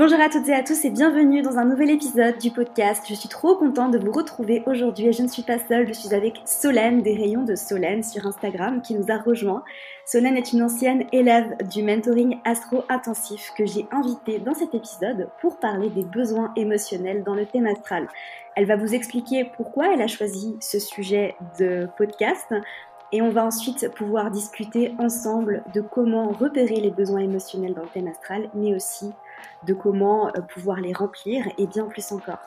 Bonjour à toutes et à tous et bienvenue dans un nouvel épisode du podcast. Je suis trop contente de vous retrouver aujourd'hui et je ne suis pas seule, je suis avec Solène des rayons de Solène sur Instagram qui nous a rejoint. Solène est une ancienne élève du mentoring astro intensif que j'ai invitée dans cet épisode pour parler des besoins émotionnels dans le thème astral. Elle va vous expliquer pourquoi elle a choisi ce sujet de podcast, et on va ensuite pouvoir discuter ensemble de comment repérer les besoins émotionnels dans le thème astral, mais aussi de comment euh, pouvoir les remplir et bien plus encore.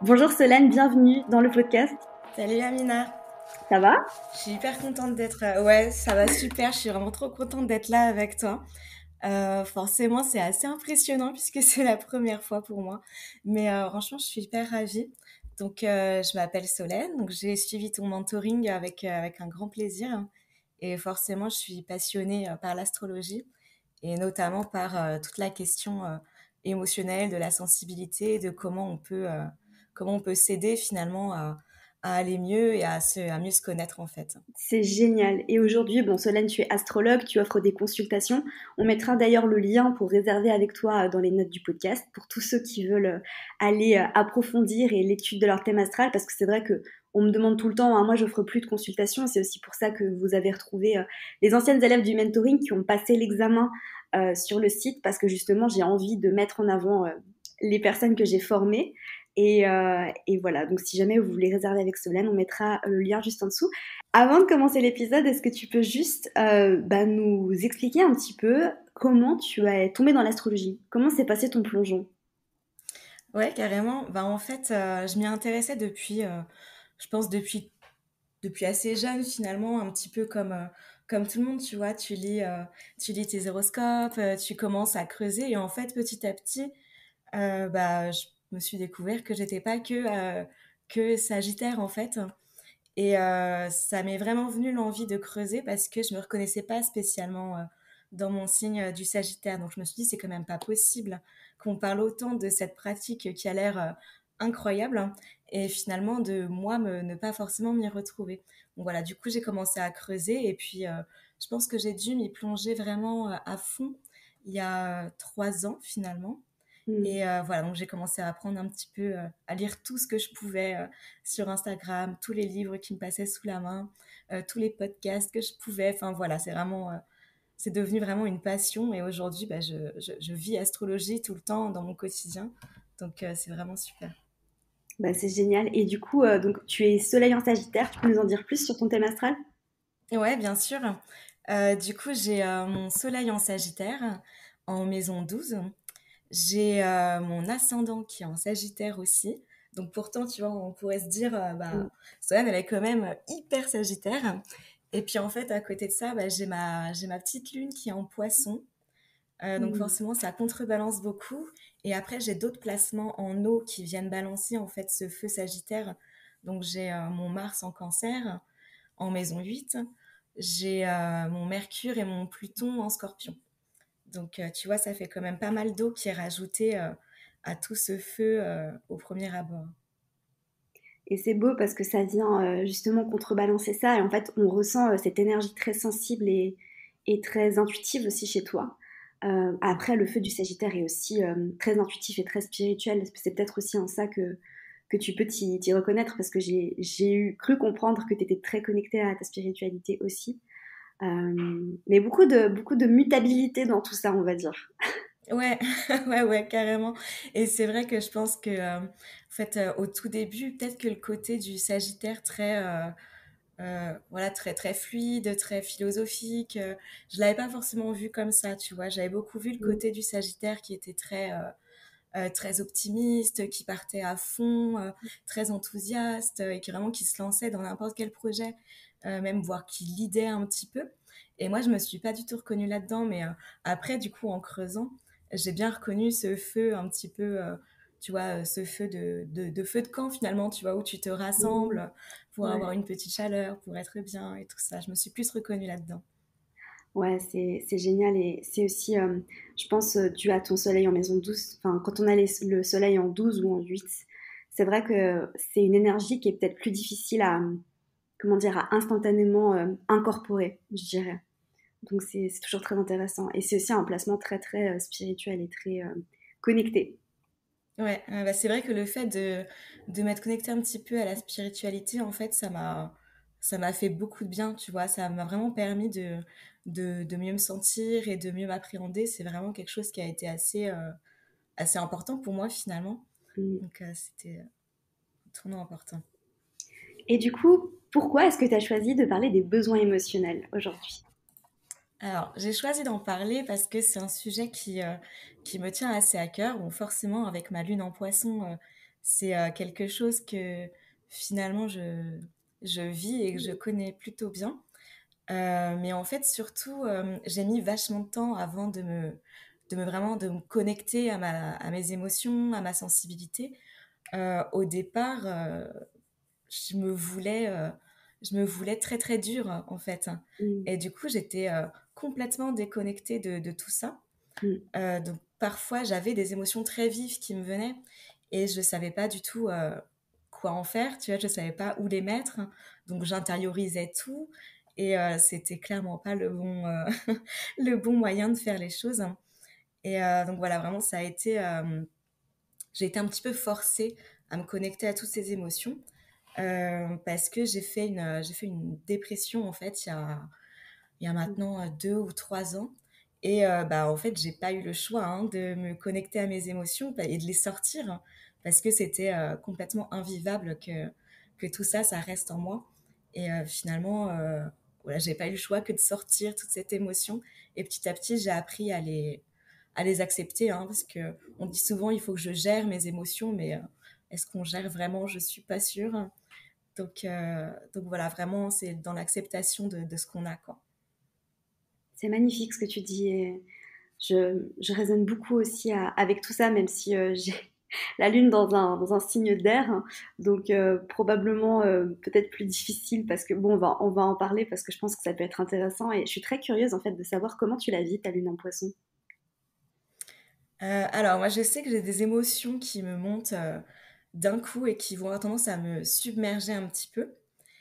Bonjour Solène, bienvenue dans le podcast. Salut Amina. Ça va? Je suis hyper contente d'être. Euh, ouais, ça va super. Je suis vraiment trop contente d'être là avec toi. Euh, forcément, c'est assez impressionnant puisque c'est la première fois pour moi. Mais franchement, je suis hyper ravie. Donc, je m'appelle Solène. Donc, j'ai suivi ton mentoring avec, avec un grand plaisir. Et forcément, je suis passionnée par l'astrologie et notamment par toute la question émotionnelle, de la sensibilité, de comment on peut, euh, comment on peut s'aider finalement à, aller mieux et à, à mieux se connaître en fait. C'est génial. Et aujourd'hui, bon, Solène, tu es astrologue, tu offres des consultations. On mettra d'ailleurs le lien pour réserver avec toi euh, dans les notes du podcast pour tous ceux qui veulent euh, aller approfondir et l'étude de leur thème astral parce que c'est vrai que on me demande tout le temps, hein, moi j'offre plus de consultations, c'est aussi pour ça que vous avez retrouvé les anciennes élèves du mentoring qui ont passé l'examen euh, sur le site parce que justement j'ai envie de mettre en avant euh, les personnes que j'ai formées. Euh, et, voilà, donc si jamais vous voulez réserver avec Solène, on mettra le lien juste en dessous. Avant de commencer l'épisode, est-ce que tu peux juste bah, nous expliquer un petit peu comment tu es tombé dans l'astrologie? Comment s'est passé ton plongeon? Ouais, carrément. Bah, en fait, je m'y intéressais depuis, je pense, depuis, depuis assez jeune finalement, un petit peu comme comme tout le monde, tu vois, tu lis, euh, tu lis tes horoscopes, euh, tu commences à creuser et en fait, petit à petit, euh, bah, je me suis découvert que j'étais pas que que Sagittaire en fait. Et ça m'est vraiment venu l'envie de creuser parce que je me reconnaissais pas spécialement dans mon signe du Sagittaire. Donc je me suis dit c'est quand même pas possible qu'on parle autant de cette pratique qui a l'air incroyable et finalement de moi ne pas forcément m'y retrouver. Donc voilà, du coup j'ai commencé à creuser et puis euh, je pense que j'ai dû m'y plonger vraiment euh, à fond il y a trois ans finalement. Mmh. Et euh, voilà, donc j'ai commencé à apprendre un petit peu, à lire tout ce que je pouvais sur Instagram, tous les livres qui me passaient sous la main, tous les podcasts que je pouvais. Enfin voilà, c'est vraiment, c'est devenu vraiment une passion. Et aujourd'hui, bah, je, je, vis astrologie tout le temps dans mon quotidien. Donc c'est vraiment super. Bah, c'est génial. Et du coup, euh, donc, tu es soleil en Sagittaire. Tu peux nous en dire plus sur ton thème astral? Ouais, bien sûr. Euh, du coup, j'ai euh, mon soleil en Sagittaire en maison 12. J'ai mon ascendant qui est en Sagittaire aussi. Donc pourtant, tu vois, on pourrait se dire, bah, mm. Solène, elle est quand même hyper Sagittaire. Et puis en fait, à côté de ça, bah, j'ai ma, ma petite lune qui est en poisson. donc mm. forcément, ça contrebalance beaucoup. Et après, j'ai d'autres placements en eau qui viennent balancer en fait ce feu sagittaire. Donc j'ai euh, mon Mars en cancer en maison 8. J'ai euh, mon Mercure et mon Pluton en scorpion. Donc euh, tu vois, ça fait quand même pas mal d'eau qui est rajoutée à tout ce feu au premier abord. Et c'est beau parce que ça vient justement contrebalancer ça. Et en fait, on ressent cette énergie très sensible et, et très intuitive aussi chez toi. Euh, après, le feu du Sagittaire est aussi euh, très intuitif et très spirituel. C'est peut-être aussi en ça que, que tu peux t'y reconnaître parce que j'ai eu cru comprendre que tu étais très connecté à ta spiritualité aussi. Euh, mais beaucoup de, beaucoup de mutabilité dans tout ça, on va dire. Ouais, ouais, ouais, carrément. Et c'est vrai que je pense que, en fait, au tout début, peut-être que le côté du Sagittaire très voilà, très, très fluide, très philosophique. Euh, je l'avais pas forcément vu comme ça, tu vois. J'avais beaucoup vu le mmh. côté du Sagittaire qui était très, euh, très optimiste, qui partait à fond, très enthousiaste et qui vraiment qui se lançait dans n'importe quel projet, même voire qui lidait un petit peu. Et moi, je me suis pas du tout reconnue là-dedans, mais après, du coup, en creusant, j'ai bien reconnu ce feu un petit peu tu vois, ce feu de, de, feu de camp finalement, tu vois, où tu te rassembles mmh. pour avoir une petite chaleur, pour être bien et tout ça. Je me suis plus reconnue là-dedans. Ouais, c'est génial et c'est aussi, euh, je pense, euh, dû à ton soleil en maison 12. Enfin, quand on a le soleil en 12 ou en 8, c'est vrai que c'est une énergie qui est peut-être plus difficile à, comment dire, à instantanément euh, incorporer, je dirais. Donc c'est toujours très intéressant. Et c'est aussi un placement très, très spirituel et très connecté. Ouais, bah, c'est vrai que le fait de, de m'être connecté un petit peu à la spiritualité, en fait, ça m'a ça m'a fait beaucoup de bien, tu vois. Ça m'a vraiment permis de, de, de, mieux me sentir et de mieux m'appréhender. C'est vraiment quelque chose qui a été assez, euh, assez important pour moi, finalement. Mm. Donc, euh, c'était un tournant important. Et du coup, pourquoi est-ce que tu as choisi de parler des besoins émotionnels aujourd'hui? Alors, j'ai choisi d'en parler parce que c'est un sujet qui, euh, qui me tient assez à cœur. Bon, forcément, avec ma lune en poisson, euh, c'est euh, quelque chose que finalement je, je vis et que je connais plutôt bien. mais en fait, surtout, j'ai mis vachement de temps avant de me, de me vraiment de me connecter à, ma, à mes émotions, à ma sensibilité. au départ, je me voulais je me voulais très très dure en fait. Mmh. Et du coup, j'étais complètement déconnectée de, tout ça. Mmh. Euh, donc parfois, j'avais des émotions très vives qui me venaient et je ne savais pas du tout euh, quoi en faire. Tu vois, je ne savais pas où les mettre. Donc j'intériorisais tout et c'était clairement pas le bon le bon moyen de faire les choses. Et donc voilà, vraiment, ça a été j'ai été un petit peu forcée à me connecter à toutes ces émotions. Euh, parce que j'ai fait une j'ai fait une dépression en fait il y a il y a maintenant euh, deux ou trois ans. Et euh, bah en fait j'ai pas eu le choix hein, de me connecter à mes émotions et de les sortir hein, parce que c'était complètement invivable que que tout ça ça reste en moi. Et finalement voilà j'ai pas eu le choix que de sortir toute cette émotion. Et petit à petit j'ai appris à les à les accepter hein, parce que on dit souvent il faut que je gère mes émotions mais est-ce qu'on gère vraiment? Je suis pas sûre. Donc, donc voilà, vraiment, c'est dans l'acceptation de, de, ce qu'on a. quoi. C'est magnifique ce que tu dis. Je, résonne beaucoup aussi avec tout ça, même si euh, j'ai la lune dans un, dans un signe d'air, donc euh, probablement peut-être plus difficile parce que bon, on va, on va en parler parce que je pense que ça peut être intéressant et je suis très curieuse en fait de savoir comment tu la vis ta lune en poisson. alors moi je sais que j'ai des émotions qui me montent d'un coup et qui vont avoir tendance à me submerger un petit peu.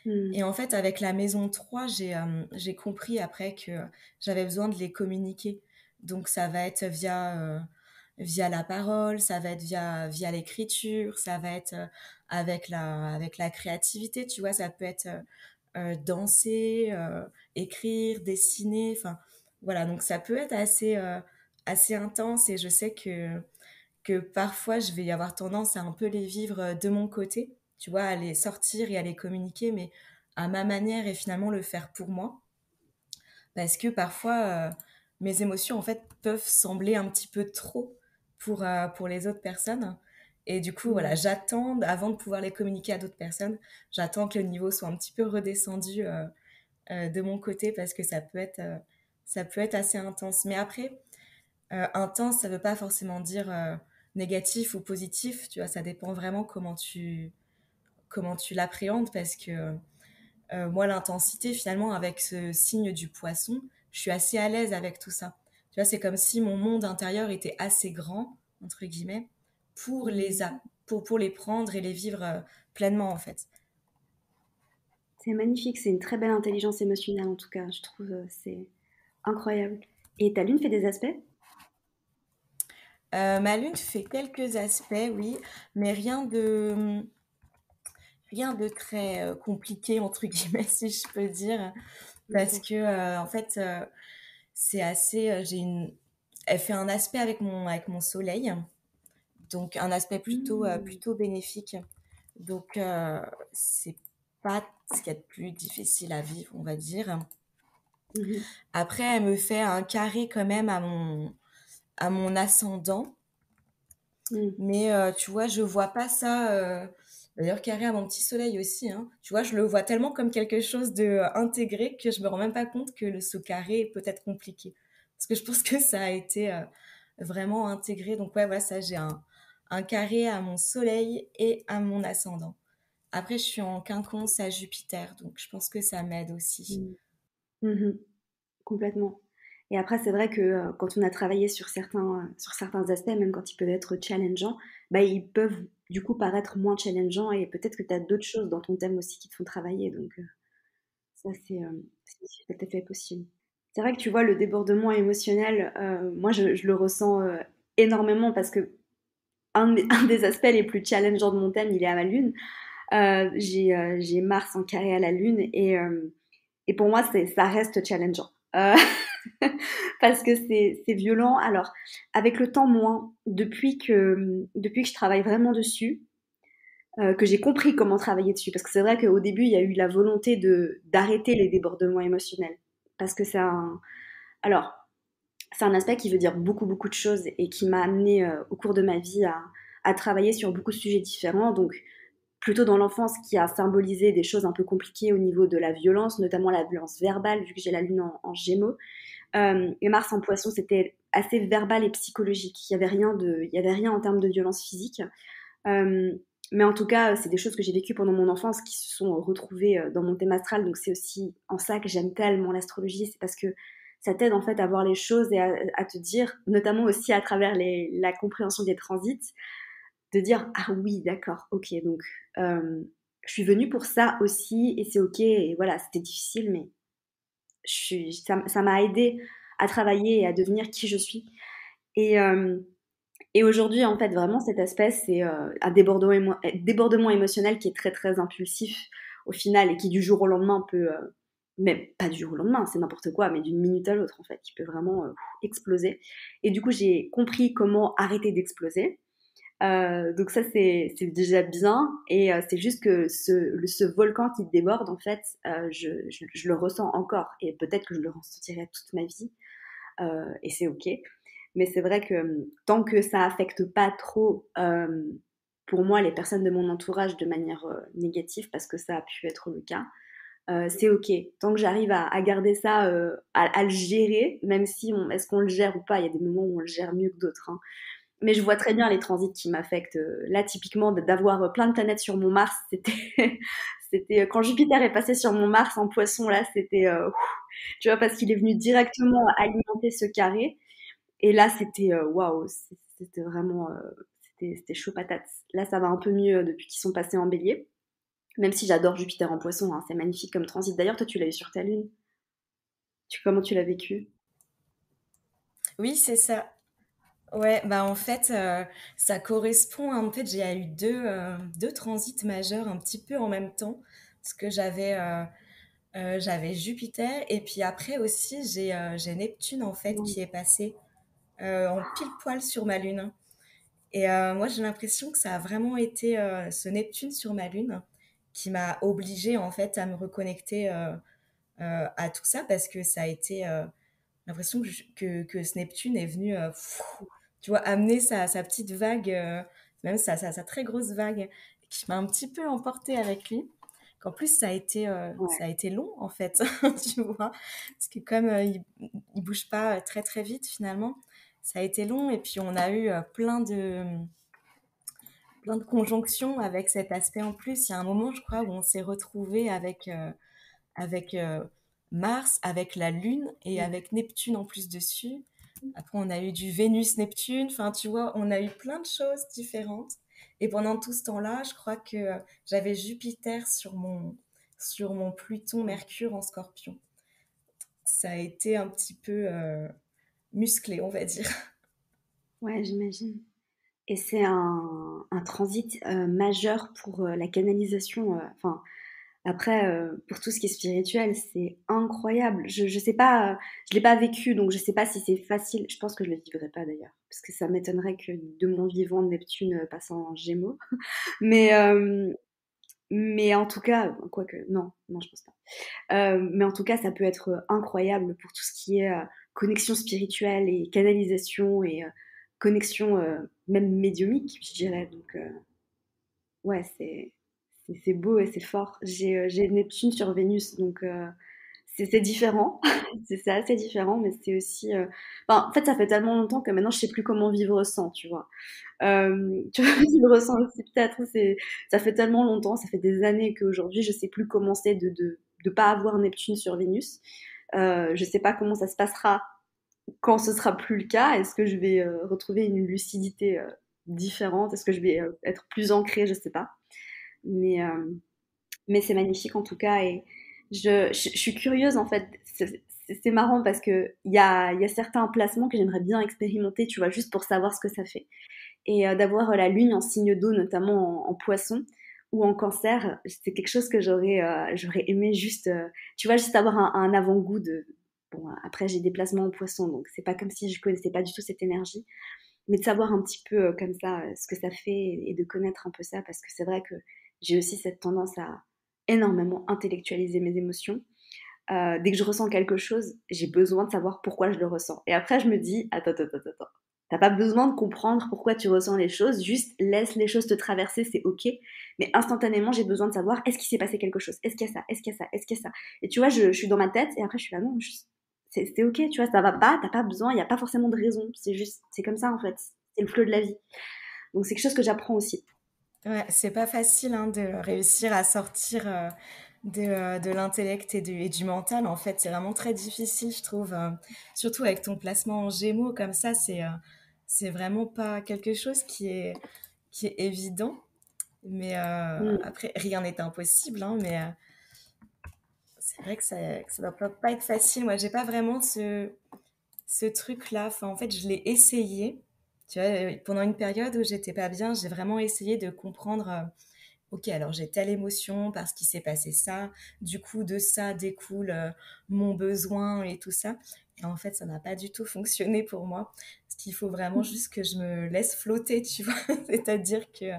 Hmm. Et en fait, avec la maison 3, euh, j'ai compris après que j'avais besoin de les communiquer. Donc, ça va être via, euh, via la parole, ça va être via, via l'écriture, ça va être euh, avec, la, avec la créativité, tu vois, ça peut être danser, écrire, dessiner, enfin, voilà. Donc, ça peut être assez, assez intense et je sais que que parfois je vais avoir tendance à un peu les vivre de mon côté, tu vois, les sortir et les communiquer, mais à ma manière et finalement le faire pour moi. Parce que parfois, euh, mes émotions, en fait, peuvent sembler un petit peu trop pour, euh, pour les autres personnes. Et du coup, voilà, j'attends, avant de pouvoir les communiquer à d'autres personnes, j'attends que le niveau soit un petit peu redescendu de mon côté parce que ça peut être, ça peut être assez intense. Mais après, intense, ça ne veut pas forcément dire négatif ou positif, tu vois, ça dépend vraiment comment tu, comment tu l'appréhendes parce que euh, moi, l'intensité, finalement, avec ce signe du poisson, je suis assez à l'aise avec tout ça. Tu vois, c'est comme si mon monde intérieur était assez grand, entre guillemets, pour les, pour, pour les prendre et les vivre euh, pleinement, en fait. C'est magnifique, c'est une très belle intelligence émotionnelle, en tout cas, je trouve, euh, c'est incroyable. Et ta lune fait des aspects? Euh, ma lune fait quelques aspects, oui, mais rien de rien de très euh, compliqué entre guillemets, si je peux dire, parce que euh, en fait c'est assez. j'ai une, elle fait un aspect avec mon avec mon soleil, donc un aspect plutôt mmh. plutôt bénéfique. Donc c'est pas ce qu'il y a de plus difficile à vivre, on va dire. Mmh Après, elle me fait un carré quand même à mon à mon ascendant. Mm. Mais euh, tu vois, je vois pas ça. Euh, d'ailleurs, carré à mon petit soleil aussi. Hein. Tu vois, je le vois tellement comme quelque chose de euh, que je me rends même pas compte que le, ce carré peut être compliqué. Parce que je pense que ça a été vraiment intégré. Donc ouais, voilà, ça, j'ai un, carré à mon soleil et à mon ascendant. Après, je suis en quinconce à Jupiter, donc je pense que ça m'aide aussi. Mm. Mm-hmm. Complètement. Et après, c'est vrai que euh, quand on a travaillé sur certains, euh, sur certains aspects, même quand ils peuvent être challengeants, bah, ils peuvent du coup paraître moins challengeants et peut-être que tu as d'autres choses dans ton thème aussi qui te font travailler. Donc, euh, ça, c'est tout à fait possible. C'est vrai que tu vois, le débordement émotionnel, moi, je, le ressens énormément parce que un, des aspects les plus challengeants de mon thème, il est à ma lune. Euh, j'ai Mars en carré à la lune et, et pour moi, ça reste challengeant. parce que c'est violent. Alors, avec le temps, moins. Depuis que, depuis que je travaille vraiment dessus, euh, que j'ai compris comment travailler dessus. Parce que c'est vrai qu'au début, il y a eu la volonté d'arrêter les débordements émotionnels. Parce que c'est un... Alors, c'est un aspect qui veut dire beaucoup, beaucoup de choses et qui m'a amené euh, au cours de ma vie à, à, travailler sur beaucoup de sujets différents. Donc, plutôt dans l'enfance, qui a symbolisé des choses un peu compliquées au niveau de la violence, notamment la violence verbale, vu que j'ai la lune en, gémeaux. Euh, et Mars en poisson, c'était assez verbal et psychologique. Il n'y avait, rien avait rien en termes de violence physique. Euh, mais en tout cas, c'est des choses que j'ai vécues pendant mon enfance qui se sont retrouvées euh, dans mon thème astral. Donc c'est aussi en ça que j'aime tellement l'astrologie, c'est parce que ça t'aide en fait à voir les choses et à, te dire, notamment aussi à travers la compréhension des transits, de dire ah oui d'accord, ok donc je suis venue pour ça aussi et c'est ok et voilà c'était difficile mais ça m'a aidé à travailler et à devenir qui je suis et euh, aujourd'hui, en fait, vraiment, cet aspect, c'est euh, un débordement, débordement, émotionnel qui est très, très impulsif au final et qui, du jour au lendemain, peut. Euh, mais pas du jour au lendemain, c'est n'importe quoi, mais d'une minute à l'autre, en fait, qui peut vraiment euh, exploser. Et du coup, j'ai compris comment arrêter d'exploser. Donc ça, c'est déjà bien. Et c'est juste que ce, ce, volcan qui déborde, en fait, je, je, je, le ressens encore. Et peut-être que je le ressentirai toute ma vie. et c'est OK. Mais c'est vrai que hum, tant que ça affecte pas trop, hum, pour moi, les personnes de mon entourage de manière euh, négative, parce que ça a pu être le cas, euh, c'est ok. Tant que j'arrive à, garder ça, euh, à, le gérer, même si est-ce qu'on le gère ou pas, il y a des moments où on le gère mieux que d'autres. Hein. Mais je vois très bien les transits qui m'affectent. Là, typiquement, d'avoir plein de planètes sur mon Mars, c'était, c'était quand Jupiter est passé sur mon Mars en Poisson, là, c'était, tu vois, parce qu'il est venu directement alimenter ce carré. Et là, c'était euh, waouh, c'était vraiment euh, c'était chaud patate. Là, ça va un peu mieux depuis qu'ils sont passés en bélier. Même si j'adore Jupiter en poisson, hein, c'est magnifique comme transit. D'ailleurs, toi, tu l'as eu sur ta lune. Tu, comment tu l'as vécu? Oui, c'est ça. Ouais, bah en fait, euh, ça correspond. En fait, j'ai eu deux, deux transits majeurs un petit peu en même temps. Parce que j'avais j'avais Jupiter et puis après aussi, j'ai Neptune en fait qui est passé euh, en pile poil sur ma lune. Et euh, moi, j'ai l'impression que ça a vraiment été euh, ce Neptune sur ma lune qui m'a obligée en fait à me reconnecter à tout ça parce que ça a été l'impression que, que, ce Neptune est venu, tu vois, amener sa, sa petite vague, même sa, sa, très grosse vague, qui m'a un petit peu emportée avec lui. Qu'en plus, ça a été, ça a été long en fait, tu vois, parce que comme il, il bouge pas très très vite finalement, ça a été long et puis on a eu euh, plein de plein de conjonctions avec cet aspect en plus. Il y a un moment, je crois, où on s'est retrouvé avec euh, avec euh, Mars, avec la Lune et avec Neptune en plus dessus. Après, on a eu du Vénus-Neptune. Enfin, tu vois, on a eu plein de choses différentes. Et pendant tout ce temps-là, je crois que j'avais Jupiter sur mon sur mon Pluton-Mercure en Scorpion. Ça a été un petit peu musclé, on va dire. Ouais, j'imagine. Et c'est un, transit euh, majeur pour euh, la canalisation. Euh, après, pour tout ce qui est spirituel, c'est incroyable. Je ne sais pas, je l'ai pas vécu, donc je sais pas si c'est facile. Je pense que je le vivrai pas d'ailleurs, parce que ça m'étonnerait que de mon vivant Neptune passe en Gémeaux. Mais mais en tout cas, quoique, non, non, je pense pas. mais en tout cas, ça peut être incroyable pour tout ce qui est connexion spirituelle et canalisation et euh, connexion euh, même médiumique, je dirais. Donc, euh, ouais, c'est, c'est, beau et c'est fort. J'ai, j'ai Neptune sur Vénus, donc c'est, différent. c'est, assez différent, mais c'est aussi. en fait, ça fait tellement longtemps que maintenant, je sais plus comment vivre sans, tu vois. tu vois, aussi, peut-être, ça fait tellement longtemps, ça fait des années qu'aujourd'hui, je sais plus comment c'est de ne pas avoir Neptune sur Vénus. Euh, je ne sais pas comment ça se passera quand ce sera plus le cas. Est-ce que je vais euh, retrouver une lucidité euh, différente? Est-ce que je vais être plus ancrée? Je ne sais pas. Mais, mais c'est magnifique en tout cas. Et je, je, suis curieuse en fait. c'est marrant parce que il y a, y a certains placements que j'aimerais bien expérimenter, tu vois, juste pour savoir ce que ça fait. Et d'avoir la lune en signe d'eau, notamment en, poisson ou en cancer, c'est quelque chose que j'aurais aimé juste, tu vois, juste avoir un, avant-goût de. Bon, après j'ai des placements en poisson, donc c'est pas comme si je connaissais pas du tout cette énergie mais de savoir un petit peu euh, comme ça euh, ce que ça fait et de connaître un peu ça, parce que c'est vrai que j'ai aussi cette tendance à énormément intellectualiser mes émotions. Euh, dès que je ressens quelque chose, j'ai besoin de savoir pourquoi je le ressens. Et après, je me dis, attends, attends, attends, attends. T'as pas besoin de comprendre pourquoi tu ressens les choses, juste laisse les choses te traverser, c'est ok. Mais instantanément, j'ai besoin de savoir est-ce qu'il s'est passé quelque chose, est-ce qu'il y a ça, est-ce qu'il y a ça, est-ce qu'il y a ça? Et tu vois, je, je, suis dans ma tête et après je suis là, non, c'est ok, tu vois, ça va pas, t'as pas besoin, il n'y a pas forcément de raison, c'est juste, c'est comme ça en fait, c'est le flot de la vie. Donc c'est quelque chose que j'apprends aussi. Ouais, c'est pas facile hein, de réussir à sortir euh, de, euh, de l'intellect et, et, du mental, en fait, c'est vraiment très difficile, je trouve, euh, surtout avec ton placement en gémeaux, comme ça, c'est c'est vraiment pas quelque chose qui est, qui est évident. Mais mm. après, rien n'est impossible, hein, mais c'est vrai que ça, que doit pas être facile. Moi, j'ai pas vraiment ce, ce truc-là. Enfin, en fait, je l'ai essayé. Tu vois, euh, pendant une période où j'étais pas bien, j'ai vraiment essayé de comprendre. Euh, ok, alors j'ai telle émotion parce qu'il s'est passé ça. Du coup, de ça découle euh, mon besoin et tout ça. Et en fait, ça n'a pas du tout fonctionné pour moi. Parce qu'il faut vraiment mmh. juste que je me laisse flotter, tu vois. C'est-à-dire que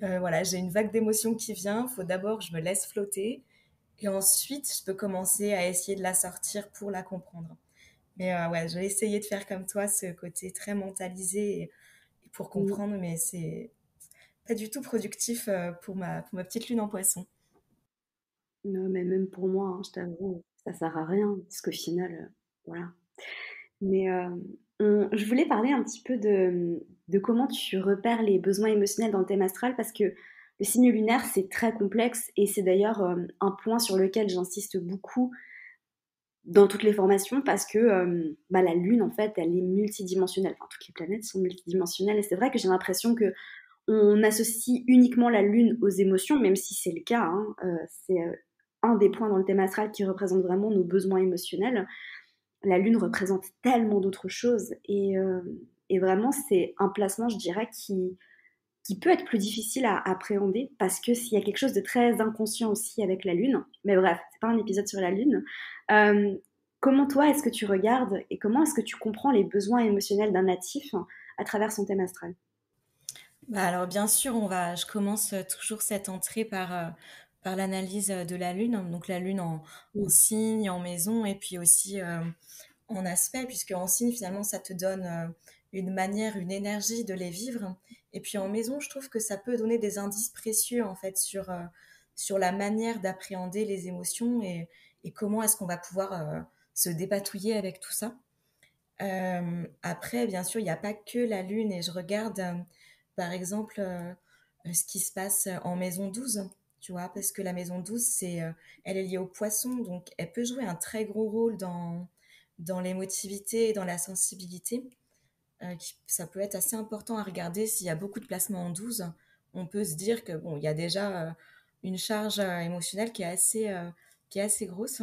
voilà, j'ai une vague d'émotions qui vient. Il faut d'abord que je me laisse flotter. Et ensuite, je peux commencer à essayer de la sortir pour la comprendre. Mais euh, ouais, j'ai essayé de faire comme toi ce côté très mentalisé et, pour comprendre, mais c'est pas du tout productif euh, pour ma, pour ma petite lune en poisson. Non, mais même pour moi, hein, je t'avoue, ça sert à rien, parce qu'au final, euh, voilà. Mais je voulais parler un petit peu de, de, comment tu repères les besoins émotionnels dans le thème astral, parce que le signe lunaire, c'est très complexe et c'est d'ailleurs euh, un point sur lequel j'insiste beaucoup dans toutes les formations parce que euh, bah, la Lune, en fait, elle est multidimensionnelle. Enfin, toutes les planètes sont multidimensionnelles et c'est vrai que j'ai l'impression que on associe uniquement la Lune aux émotions, même si c'est le cas. Hein, euh, c'est un des points dans le thème astral qui représente vraiment nos besoins émotionnels. La Lune représente tellement d'autres choses et vraiment, c'est un placement, je dirais, qui qui peut être plus difficile à appréhender parce que s'il y a quelque chose de très inconscient aussi avec la Lune, mais bref, c'est pas un épisode sur la Lune. Euh, comment toi est-ce que tu regardes et comment est-ce que tu comprends les besoins émotionnels d'un natif à travers son thème astral? Bah alors bien sûr, on va, je commence toujours cette entrée par, euh, par l'analyse de la Lune, donc la Lune en, signe, en maison et puis aussi euh, en aspect, puisque en signe finalement ça te donne une manière, une énergie de les vivre. Et puis en maison, je trouve que ça peut donner des indices précieux en fait sur, euh, sur la manière d'appréhender les émotions et, comment est-ce qu'on va pouvoir euh, se dépatouiller avec tout ça. Euh, après, bien sûr, il n'y a pas que la lune et je regarde par exemple ce qui se passe en maison 12, tu vois, parce que la maison 12, c'est, elle est liée au poisson, donc elle peut jouer un très gros rôle dans, dans l'émotivité et dans la sensibilité. Euh, ça peut être assez important à regarder s'il y a beaucoup de placements en 12. On peut se dire que bon, il y a déjà euh, une charge euh, émotionnelle qui est assez, qui est assez grosse.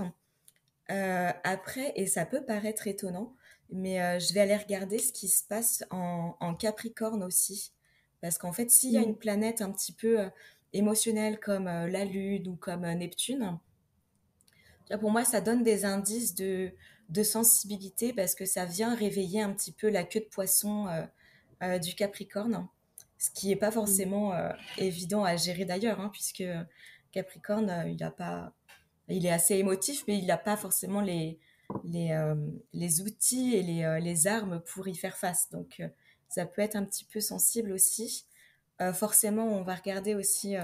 après, et ça peut paraître étonnant, mais je vais aller regarder ce qui se passe en, en Capricorne aussi. Parce qu'en fait, s'il y a mmh. une planète un petit peu émotionnelle comme la Lune ou comme Neptune, pour moi, ça donne des indices de, de sensibilité parce que ça vient réveiller un petit peu la queue de poisson euh, euh, du Capricorne, ce qui n'est pas forcément euh, évident à gérer d'ailleurs, hein, puisque Capricorne, il a pas, il est assez émotif, mais il n'a pas forcément les, les, les outils et les, les, armes pour y faire face. Donc, ça peut être un petit peu sensible aussi. forcément, on va regarder aussi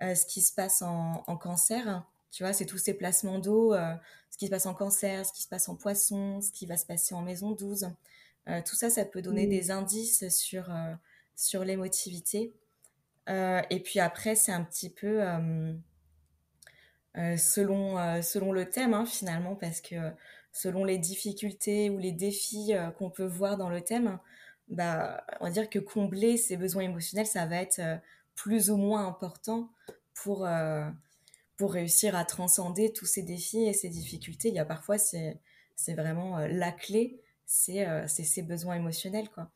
ce qui se passe en, en cancer. Tu vois, c'est tous ces placements d'eau, ce qui se passe en cancer, ce qui se passe en poisson, ce qui va se passer en maison 12. Euh, tout ça, ça peut donner mmh. des indices sur, euh, sur l'émotivité. Euh, et puis après, c'est un petit peu selon, selon le thème, hein, finalement, parce que selon les difficultés ou les défis qu'on peut voir dans le thème, bah, on va dire que combler ces besoins émotionnels, ça va être plus ou moins important pour pour réussir à transcender tous ces défis et ces difficultés. Il y a parfois, c'est c'est vraiment la clé, c'est ses besoins émotionnels, quoi.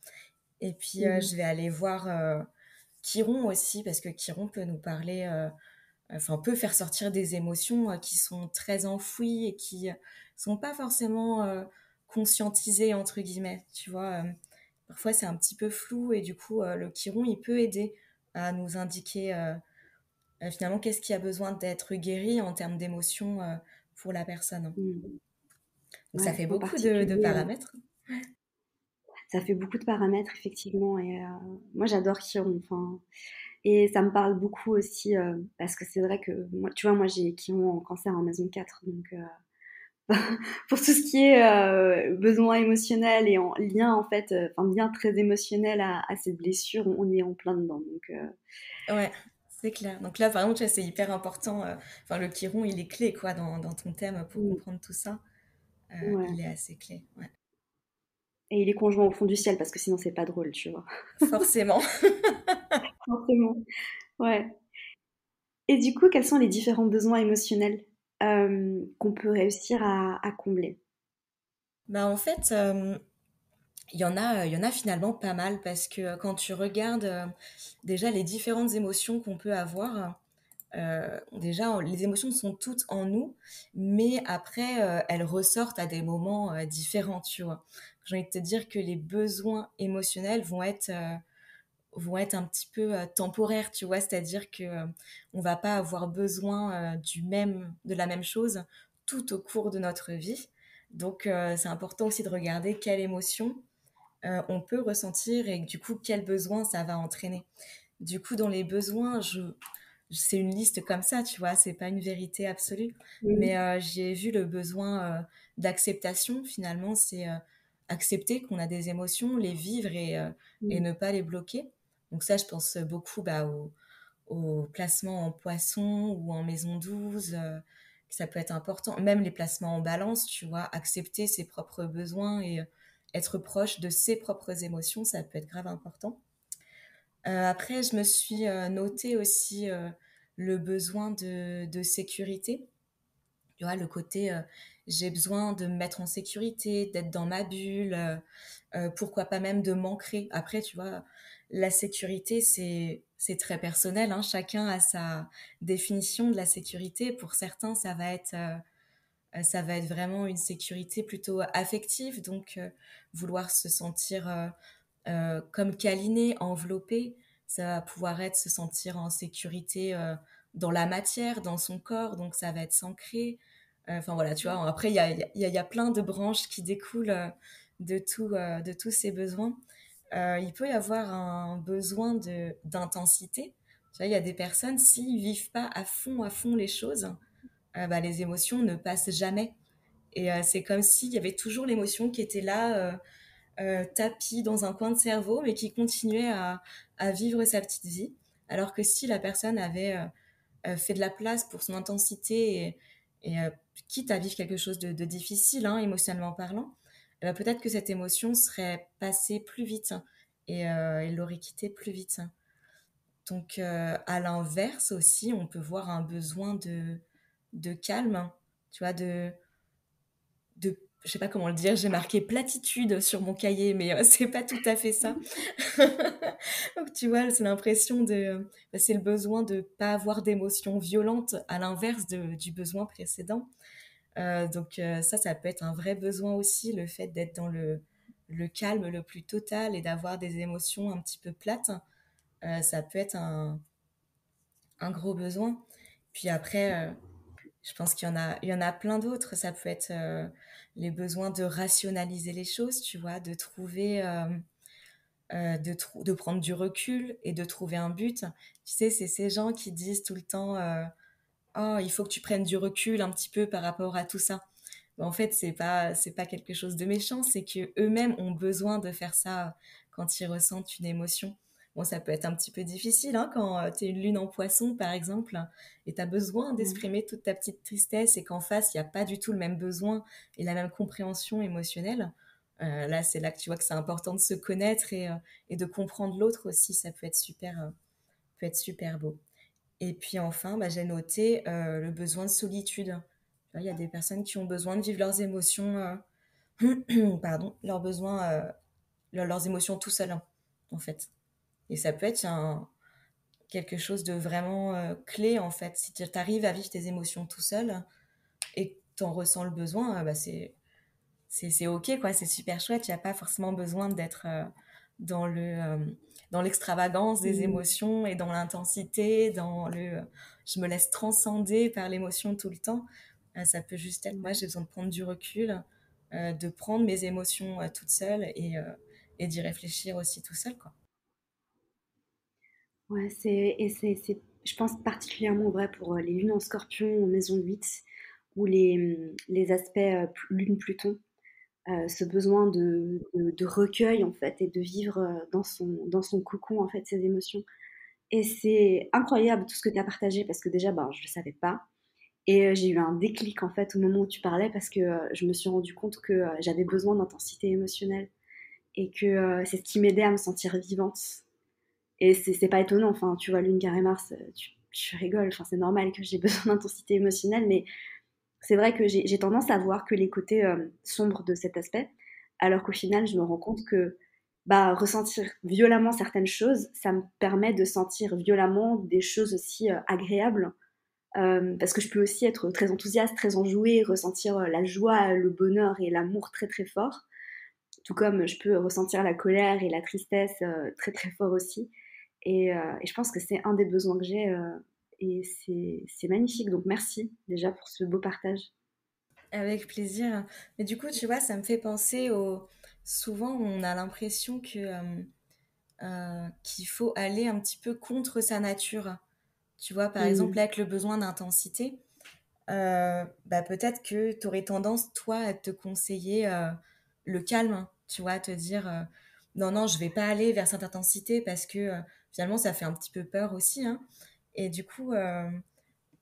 Et puis, mmh. je vais aller voir Chiron aussi, parce que Chiron peut nous parler, enfin, peut faire sortir des émotions qui sont très enfouies et qui sont pas forcément conscientisées, entre guillemets, tu vois. parfois, c'est un petit peu flou et du coup, le Chiron, il peut aider à nous indiquer finalement qu'est-ce qui a besoin d'être guéri en termes d'émotions pour la personne. Mmh. ça fait beaucoup de, paramètres ça fait beaucoup de paramètres, effectivement. Et euh, moi, j'adore Chiron. Enfin, et ça me parle beaucoup aussi, euh, parce que c'est vrai que, moi, tu vois, moi, j'ai Chiron en cancer en maison 4. Donc, euh, pour tout ce qui est besoin émotionnel et en lien, en fait, enfin, lien très émotionnel à, à, cette blessure, on est en plein dedans. Donc, ouais. C'est clair. Donc là, par exemple, c'est hyper important. Enfin, le chiron, il est clé quoi dans, dans ton thème pour comprendre tout ça. Il est assez clé. Ouais. Et il est conjoint au fond du ciel parce que sinon c'est pas drôle, tu vois. Forcément. Forcément. Ouais. Et du coup, quels sont les différents besoins émotionnels euh, qu'on peut réussir à, combler? Bah, En fait, euh, il y, en a, y en a finalement pas mal parce que quand tu regardes euh, déjà les différentes émotions qu'on peut avoir, déjà, les émotions sont toutes en nous, mais après, elles ressortent à des moments différents, tu vois j'ai envie de te dire que les besoins émotionnels vont être, euh, vont être un petit peu euh, temporaires, tu vois, c'est-à-dire que euh, on va pas avoir besoin du même, de la même chose tout au cours de notre vie. Donc, c'est important aussi de regarder quelle émotion on peut ressentir et du coup, quel besoin ça va entraîner. Du coup, dans les besoins, je, c'est une liste comme ça, tu vois, c'est pas une vérité absolue. Mais j'ai vu le besoin d'acceptation, finalement, c'est accepter qu'on a des émotions, les vivre et, euh, et, ne pas les bloquer. Donc ça, je pense beaucoup bah, au, au, placement en poisson ou en maison 12, euh, ça peut être important. Même les placements en balance, tu vois, accepter ses propres besoins et euh, être proche de ses propres émotions, ça peut être grave important. après, je me suis noté aussi le besoin de, sécurité. Tu vois, le côté j'ai besoin de me mettre en sécurité, d'être dans ma bulle, euh, euh, pourquoi pas même de m'ancrer. Après, tu vois, la sécurité, c'est très personnel. Hein. Chacun a sa définition de la sécurité. Pour certains, ça va être euh, ça va être vraiment une sécurité plutôt affective, donc vouloir se sentir comme câliné, enveloppé. Ça va pouvoir être se sentir en sécurité dans la matière, dans son corps, donc ça va être s'ancrer. Enfin voilà, tu vois, après, il y a, y, y a, plein de branches qui découlent euh, de, tout, euh, de tous ces besoins. Euh, il peut y avoir un besoin d'intensité. Tu vois, il y a des personnes, s'ils vivent pas à fond, à fond les choses, bah, les émotions ne passent jamais. Et c'est comme s'il y avait toujours l'émotion qui était là, tapis dans un coin de cerveau, mais qui continuait à, vivre sa petite vie. Alors que si la personne avait fait de la place pour son intensité et, euh, quitte à vivre quelque chose de, difficile, hein, émotionnellement parlant, eh ben, peut-être que cette émotion serait passée plus vite et euh, elle l'aurait quitté plus vite. Donc, euh, à l'inverse aussi, on peut voir un besoin de, de calme, tu vois, de, de je sais pas comment le dire, j'ai marqué platitude sur mon cahier, mais euh, c'est pas tout à fait ça. donc tu vois, c'est l'impression de, bah, c'est le besoin de pas avoir d'émotions violentes, à l'inverse du besoin précédent. Euh, donc euh, ça, ça peut être un vrai besoin aussi, le fait d'être dans le, le calme le plus total et d'avoir des émotions un petit peu plates. ça peut être un, un gros besoin. Puis après, je pense qu'il y en a, il y en a plein d'autres. Ça peut être les besoins de rationaliser les choses, tu vois, de trouver, euh, euh, de, prendre du recul et de trouver un but. Tu sais, c'est ces gens qui disent tout le temps, euh, oh, il faut que tu prennes du recul un petit peu par rapport à tout ça. en fait, c'est pas, c'est pas quelque chose de méchant, c'est que eux-mêmes ont besoin de faire ça quand ils ressentent une émotion. Bon, ça peut être un petit peu difficile hein, quand euh, tu es une lune en poisson, par exemple, et tu as besoin mmh. d'exprimer toute ta petite tristesse et qu'en face, il n'y a pas du tout le même besoin et la même compréhension émotionnelle. Euh, là, c'est là que tu vois que c'est important de se connaître et, euh, et de comprendre l'autre aussi. Ça peut être super, peut être super beau. Et puis enfin, bah, j'ai noté le besoin de solitude. Il y a des personnes qui ont besoin de vivre leurs émotions pardon, leurs besoins, leurs émotions tout hein, en fait. Et ça peut être un, quelque chose de vraiment clé, en fait. Si tu arrives à vivre tes émotions tout seul et que tu en ressens le besoin, bah c'est c'est ok quoi c'est super chouette il n'y a pas forcément besoin d'être dans le dans l'extravagance des mmh. émotions et dans l'intensité dans le je me laisse transcender par l'émotion tout le temps ça peut juste être moi j'ai besoin de prendre du recul de prendre mes émotions toute seule et, et d'y réfléchir aussi tout seul quoi ouais c'est et c'est je pense particulièrement vrai pour les lunes en scorpion en maison 8 ou les, mmh, les aspects lune Pluton euh, ce besoin de, de, recueil en fait et de vivre euh, dans son, dans son cocon en fait ses émotions. Et c'est incroyable tout ce que tu as partagé parce que déjà ben, je ne savais pas. Et euh, j'ai eu un déclic en fait au moment où tu parlais parce que je me suis rendu compte que j'avais besoin d'intensité émotionnelle et que c'est ce qui m'aidait à me sentir vivante. Et c'est pas étonnant, enfin tu vois Lune carré Mars, tu, tu rigoles, enfin c'est normal que j'ai besoin d'intensité émotionnelle, mais c'est vrai que j'ai tendance à voir que les côtés euh, sombres de cet aspect, alors qu'au final, je me rends compte que bah, ressentir violemment certaines choses, ça me permet de sentir violemment des choses aussi euh, agréables. Euh, parce que je peux aussi être très enthousiaste, très enjouée, ressentir la joie, le bonheur et l'amour très très fort. Tout comme je peux ressentir la colère et la tristesse très très fort aussi. Et, et je pense que c'est un des besoins que j'ai et c'est magnifique. Donc merci déjà pour ce beau partage. Avec plaisir. Mais du coup, tu vois, ça me fait penser au... Souvent, on a l'impression que euh, euh, qu'il faut aller un petit peu contre sa nature. Tu vois, par mmh. exemple, avec le besoin d'intensité, euh, bah, peut-être que tu aurais tendance, toi, à te conseiller le calme. Tu vois, à te dire, non, non, je vais pas aller vers cette intensité parce que finalement, ça fait un petit peu peur aussi. Hein. Et du coup, euh,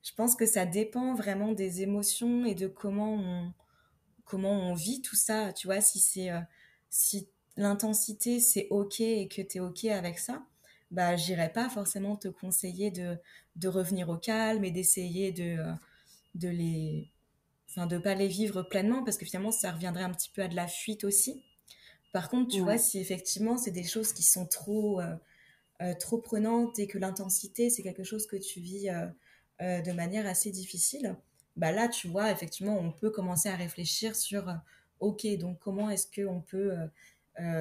je pense que ça dépend vraiment des émotions et de comment on, comment on vit tout ça. Tu vois, si c'est euh, si l'intensité c'est ok et que tu es ok avec ça, bah j'irai pas forcément te conseiller de, de revenir au calme et d'essayer de, euh, de les enfin de pas les vivre pleinement parce que finalement ça reviendrait un petit peu à de la fuite aussi. Par contre, tu vois, si effectivement c'est des choses qui sont trop euh, trop prenante et que l'intensité, c'est quelque chose que tu vis euh, euh, de manière assez difficile, bah là, tu vois, effectivement, on peut commencer à réfléchir sur, OK, donc comment est-ce qu'on peut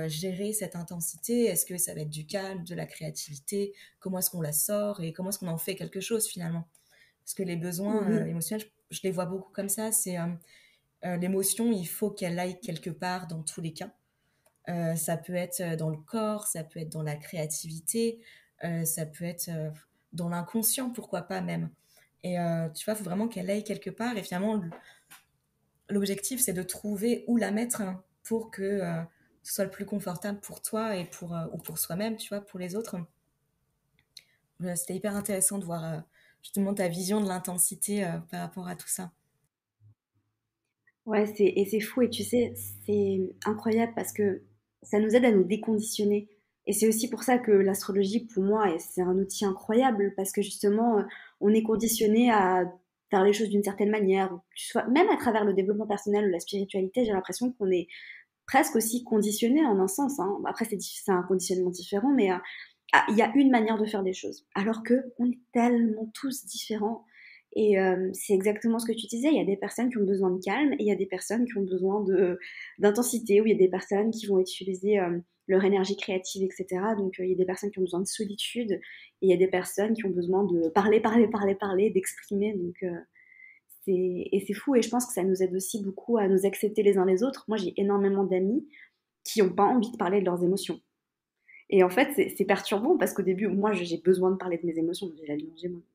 gérer cette intensité? Est-ce que ça va être du calme, de la créativité? Comment est-ce qu'on la sort et comment est-ce qu'on en fait quelque chose finalement? Parce que les besoins émotionnels, je, les vois beaucoup comme ça. C'est l'émotion, il faut qu'elle aille quelque part dans tous les cas. Euh, ça peut être dans le corps, ça peut être dans la créativité, ça peut être dans l'inconscient, pourquoi pas même. Et tu vois, il faut vraiment qu'elle aille quelque part. Et finalement, l'objectif, c'est de trouver où la mettre hein, pour que ce soit le plus confortable pour toi et pour, ou pour soi-même, tu vois, pour les autres. C'était hyper intéressant de voir justement ta vision de l'intensité par rapport à tout ça. Ouais, et c'est fou. Et tu sais, c'est incroyable parce que ça nous aide à nous déconditionner. Et c'est aussi pour ça que l'astrologie, pour moi, c'est un outil incroyable parce que justement, euh, on est conditionné à faire les choses d'une certaine manière. Même à travers le développement personnel ou la spiritualité, j'ai l'impression qu'on est presque aussi conditionné en un sens. Hein. Après, c'est un conditionnement différent, mais euh, ah, il y a une manière de faire des choses. Alors que on est tellement tous différents. Et euh, c'est exactement ce que tu disais, il y a des personnes qui ont besoin de calme et il y a des personnes qui ont besoin d'intensité, ou il y a des personnes qui vont utiliser euh, leur énergie créative, etc. Donc euh, il y a des personnes qui ont besoin de solitude et il y a des personnes qui ont besoin de parler, parler, parler, parler, d'exprimer. Donc et c'est fou et je pense que ça nous aide aussi beaucoup à nous accepter les uns les autres. Moi j'ai énormément d'amis qui n'ont pas envie de parler de leurs émotions. Et en fait, c'est perturbant parce qu'au début, moi, j'ai besoin de parler de mes émotions.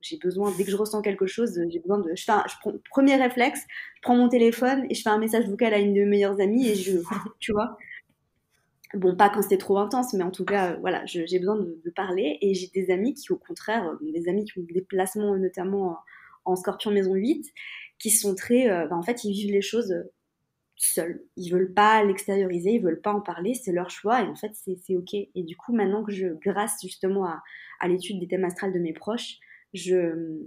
J'ai besoin, dès que je ressens quelque chose, j'ai besoin de. Je fais prends, premier réflexe, je prends mon téléphone et je fais un message vocal à une de mes meilleures amies et je. tu vois Bon, pas quand c'est trop intense, mais en tout cas, euh, voilà, j'ai besoin de, parler. Et j'ai des amis qui, au contraire, euh, des amis qui ont des placements, notamment en, Scorpion Maison 8, qui sont très. Euh, bah, en fait, ils vivent les choses seuls. Ils veulent pas l'extérioriser, ils veulent pas en parler, c'est leur choix et en fait c'est ok. Et du coup maintenant que je, grâce justement à, l'étude des thèmes astrales de mes proches, je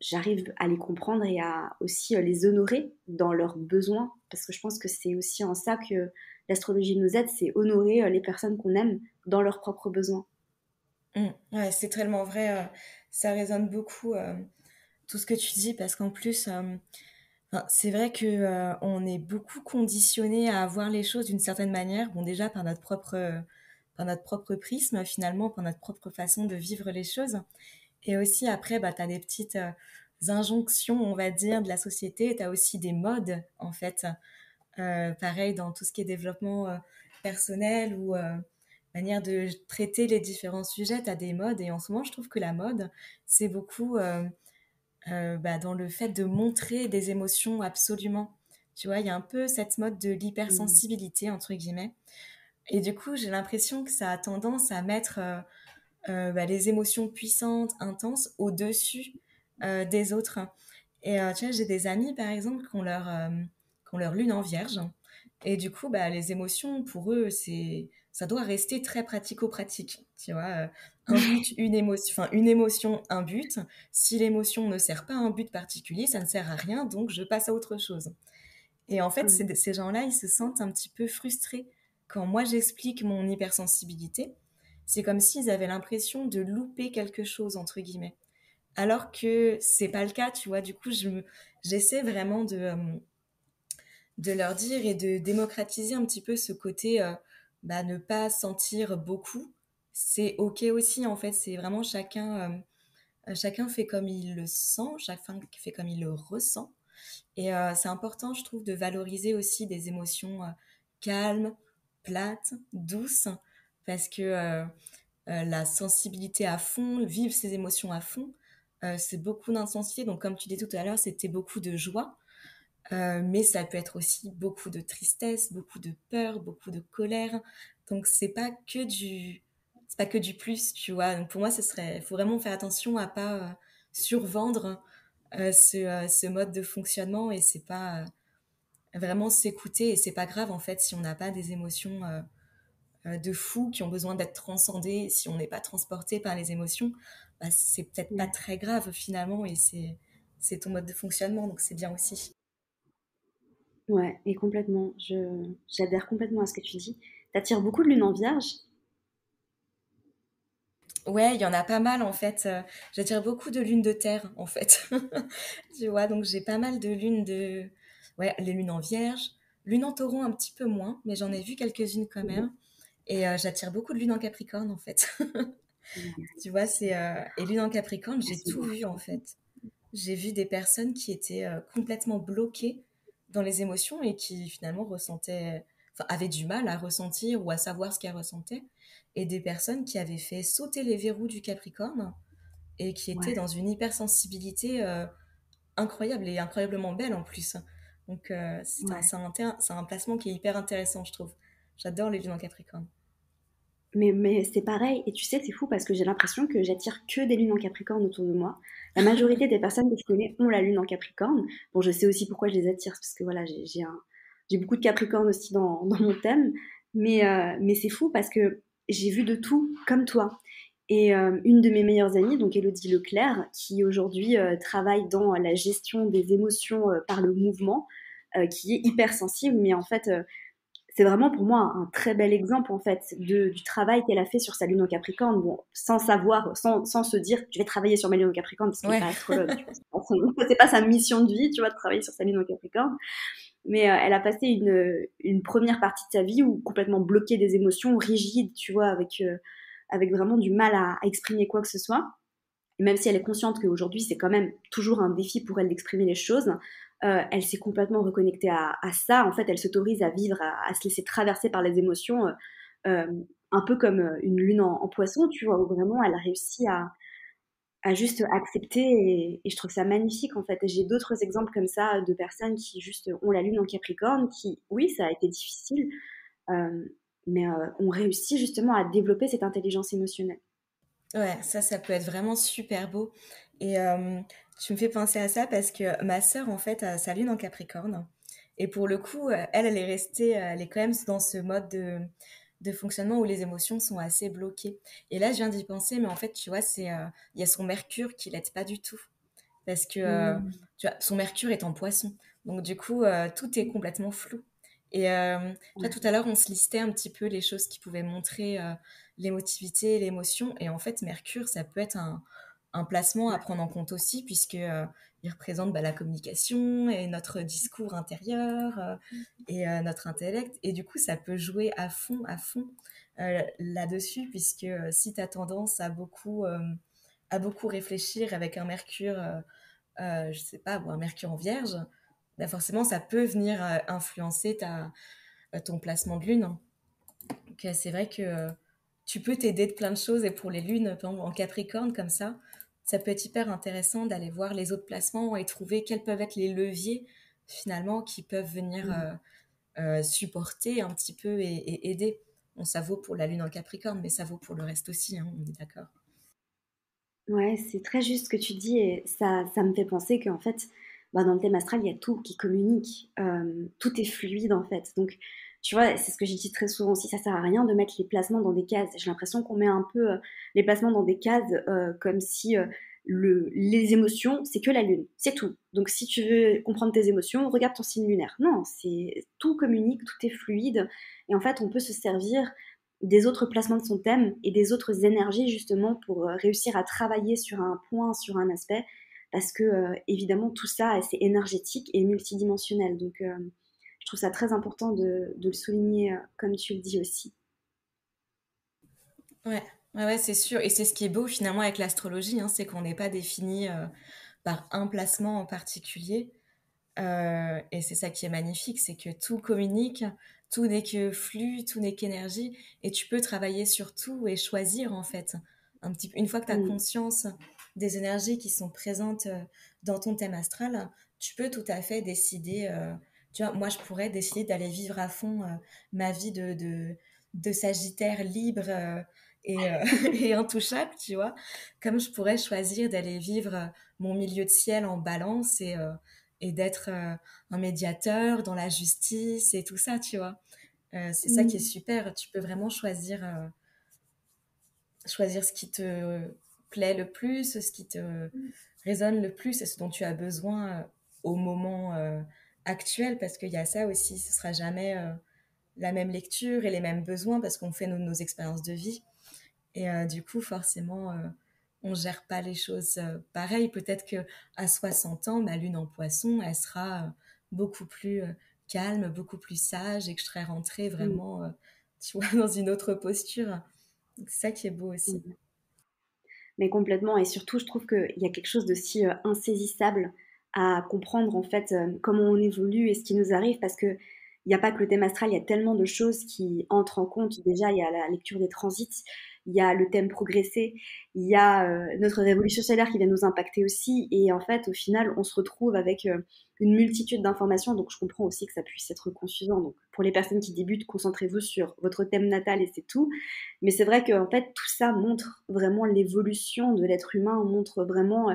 j'arrive à les comprendre et à aussi euh, les honorer dans leurs besoins parce que je pense que c'est aussi en ça que l'astrologie nous aide, c'est honorer les personnes qu'on aime dans leurs propres besoins. Mmh. Ouais, c'est tellement vrai, ça résonne beaucoup tout ce que tu dis, parce qu'en plus, c'est vrai que on est beaucoup conditionné à voir les choses d'une certaine manière. Bon, déjà par notre propre, par notre propre prisme finalement, par notre propre façon de vivre les choses. Et aussi après, bah, tu as des petites injonctions, on va dire, de la société. Tu as aussi des modes, en fait. pareil dans tout ce qui est développement personnel ou manière de traiter les différents sujets, tu as des modes. Et en ce moment, je trouve que la mode, c'est beaucoup euh, bah, dans le fait de montrer des émotions absolument. Tu vois, il y a un peu cette mode de l'hypersensibilité, entre guillemets. Et du coup, j'ai l'impression que ça a tendance à mettre euh, euh, bah, les émotions puissantes, intenses, au-dessus des autres. Et tu vois, j'ai des amis, par exemple, qui ont leur, qui ont leur lune en vierge. Et du coup, bah, les émotions, pour eux, c'est ça doit rester très pratico-pratique. Tu vois, euh, un but, une émotion, enfin une émotion, un but. Si l'émotion ne sert pas à un but particulier, ça ne sert à rien, donc je passe à autre chose. Et en fait, ces gens-là, ils se sentent un petit peu frustrés quand moi j'explique mon hypersensibilité. C'est comme s'ils avaient l'impression de louper quelque chose entre guillemets, alors que c'est pas le cas. Tu vois, du coup, je j'essaie vraiment de euh, de leur dire et de démocratiser un petit peu ce côté. Euh, bah, ne pas sentir beaucoup, c'est ok aussi en fait. C'est vraiment chacun, euh, chacun fait comme il le sent, chacun fait comme il le ressent. Et euh, c'est important, je trouve, de valoriser aussi des émotions euh, calmes, plates, douces, parce que la sensibilité à fond, vivre ses émotions à fond, c'est beaucoup d'intensité. Donc, comme tu disais tout à l'heure, c'était beaucoup de joie. Euh, mais ça peut être aussi beaucoup de tristesse, beaucoup de peur, beaucoup de colère. Donc c'est pas que du c'est pas que du plus, tu vois. Donc pour moi, ce serait faut vraiment faire attention à pas euh, survendre euh, ce, ce, mode de fonctionnement et c'est pas vraiment s'écouter et c'est pas grave en fait si on n'a pas des émotions de fou qui ont besoin d'être transcendées, si on n'est pas transporté par les émotions, bah, c'est peut-être pas très grave finalement et c'est c'est ton mode de fonctionnement donc c'est bien aussi. Ouais, et complètement. Je, j'adhère complètement à ce que tu dis. T'attires beaucoup de lune en vierge? Ouais, il y en a pas mal en fait. Euh, j'attire beaucoup de lunes de terre en fait. tu vois, donc j'ai pas mal de lunes de. Ouais, les lunes en vierge. Lune en taureau un petit peu moins, mais j'en ai vu quelques-unes quand même. Et euh, j'attire beaucoup de lunes en capricorne en fait. tu vois, c'est. Euh, et lune en capricorne, j'ai tout vu en fait. J'ai vu des personnes qui étaient complètement bloquées dans les émotions et qui finalement ressentaient, enfin, avaient du mal à ressentir ou à savoir ce qu'elles ressentaient. Et des personnes qui avaient fait sauter les verrous du Capricorne et qui étaient dans une hypersensibilité euh, incroyable et incroyablement belle en plus. Donc euh, c'est un, un, placement qui est hyper intéressant, je trouve. J'adore les lunes en Capricorne. Mais, mais c'est pareil, et tu sais, c'est fou parce que j'ai l'impression que j'attire que des lunes en Capricorne autour de moi. La majorité des personnes que je connais ont la lune en Capricorne. Bon, je sais aussi pourquoi je les attire, parce que voilà, j'ai j'ai beaucoup de Capricorne aussi dans, dans mon thème. Mais, euh, mais c'est fou parce que j'ai vu de tout comme toi. Et euh, une de mes meilleures amies, donc Elodie Leclerc, qui aujourd'hui euh, travaille dans la gestion des émotions par le mouvement, qui est hyper sensible, mais en fait, c'est vraiment pour moi un, très bel exemple en fait de, du travail qu'elle a fait sur sa lune en Capricorne, bon, sans savoir, sans, sans, se dire je vais travailler sur ma lune en Capricorne parce qu'elle astrologue, c'est pas sa mission de vie, tu vois, de travailler sur sa lune en Capricorne. Mais euh, elle a passé une, une, première partie de sa vie où complètement bloquée des émotions, rigide, tu vois, avec, euh, avec vraiment du mal à, à, exprimer quoi que ce soit. Et même si elle est consciente qu'aujourd'hui c'est quand même toujours un défi pour elle d'exprimer les choses, euh, elle s'est complètement reconnectée à, ça. En fait, elle s'autorise à vivre, à, se laisser traverser par les émotions, euh, euh, un peu comme une lune en, poisson, tu vois, où vraiment elle a réussi à, juste accepter et, je trouve ça magnifique en fait. J'ai d'autres exemples comme ça de personnes qui juste ont la lune en Capricorne, qui, oui, ça a été difficile, mais ont réussi justement à développer cette intelligence émotionnelle. Ouais, ça, ça peut être vraiment super beau. Et tu me fais penser à ça parce que ma sœur, en fait, a sa lune en Capricorne. Et pour le coup, euh, elle, elle est restée, euh, elle est quand même dans ce mode de, de fonctionnement où les émotions sont assez bloquées. Et là, je viens d'y penser, mais en fait, tu vois, c'est il y a son Mercure qui l'aide pas du tout. Parce que mmh. tu vois, son Mercure est en poisson. Donc du coup, tout est complètement flou. Et tout à l'heure, on se listait un petit peu les choses qui pouvaient montrer l'émotivité, l'émotion. Et en fait, Mercure, ça peut être un, un placement à prendre en compte aussi, puisque il représente bah, la communication et notre discours intérieur euh, et euh, notre intellect. Et du coup, ça peut jouer à fond, à fond euh, là-dessus, puisque si tu as tendance à beaucoup, à beaucoup réfléchir avec un Mercure, je sais pas, ou un Mercure en Vierge, bah, forcément, ça peut venir influencer ta, ton placement de lune. Donc, c'est vrai que tu peux t'aider de plein de choses. Et pour les lunes, en Capricorne, comme ça, ça peut être hyper intéressant d'aller voir les autres placements et trouver quels peuvent être les leviers finalement qui peuvent venir mmh. euh, euh, supporter un petit peu et, aider. Bon, ça vaut pour la lune en Capricorne, mais ça vaut pour le reste aussi, hein, on est d'accord. Ouais, c'est très juste ce que tu dis et ça, ça me fait penser qu'en fait, bah, dans le thème astral, il y a tout qui communique, euh, tout est fluide en fait. Donc, tu vois, c'est ce que j'ai dit très souvent aussi, ça sert à rien de mettre les placements dans des cases. J'ai l'impression qu'on met un peu euh, les placements dans des cases euh, comme si euh, le, les émotions, c'est que la lune, c'est tout. Donc si tu veux comprendre tes émotions, regarde ton signe lunaire. Non, c'est tout communique, tout est fluide, et en fait, on peut se servir des autres placements de son thème et des autres énergies justement pour réussir à travailler sur un point, sur un aspect, parce que évidemment tout ça c'est énergétique et multidimensionnel. Donc je trouve ça très important de, le souligner, euh, comme tu le dis aussi. Ouais, ouais, c'est sûr. Et c'est ce qui est beau finalement avec l'astrologie, hein, c'est qu'on n'est pas défini euh, par un placement en particulier. Euh, et c'est ça qui est magnifique, c'est que tout communique, tout n'est que flux, tout n'est qu'énergie, et tu peux travailler sur tout et choisir en fait. Un petit, une fois que tu as mm. conscience des énergies qui sont présentes dans ton thème astral, tu peux tout à fait décider tu vois, moi, je pourrais décider d'aller vivre à fond euh, ma vie de, de, de Sagittaire libre euh, et, euh, et, intouchable, tu vois. Comme je pourrais choisir d'aller vivre mon milieu de ciel en balance et, et d'être un médiateur dans la justice et tout ça, tu vois. c'est ça qui est mmh. super. Tu peux vraiment choisir, choisir ce qui te plaît le plus, ce qui te mmh. résonne le plus et ce dont tu as besoin au moment actuel, parce qu'il y a ça aussi, ce sera jamais euh, la même lecture et les mêmes besoins parce qu'on fait nos, expériences de vie. Et euh, du coup, forcément, euh, on gère pas les choses pareil. Peut-être que à 60 ans, ma lune en poisson, elle sera beaucoup plus calme, beaucoup plus sage et que je serai rentrée mm. vraiment, tu vois, dans une autre posture. C'est ça qui est beau aussi. Mm. Mais complètement. Et surtout, je trouve qu'il y a quelque chose de si insaisissable à comprendre en fait euh, comment on évolue et ce qui nous arrive parce que il n'y a pas que le thème astral, il y a tellement de choses qui entrent en compte. Déjà, il y a la lecture des transits, il y a le thème progressé, il y a euh, notre révolution solaire qui vient nous impacter aussi. Et en fait, au final, on se retrouve avec euh, une multitude d'informations. Donc, je comprends aussi que ça puisse être confusant. Donc, pour les personnes qui débutent, concentrez-vous sur votre thème natal et c'est tout. Mais c'est vrai qu'en fait, tout ça montre vraiment l'évolution de l'être humain, montre vraiment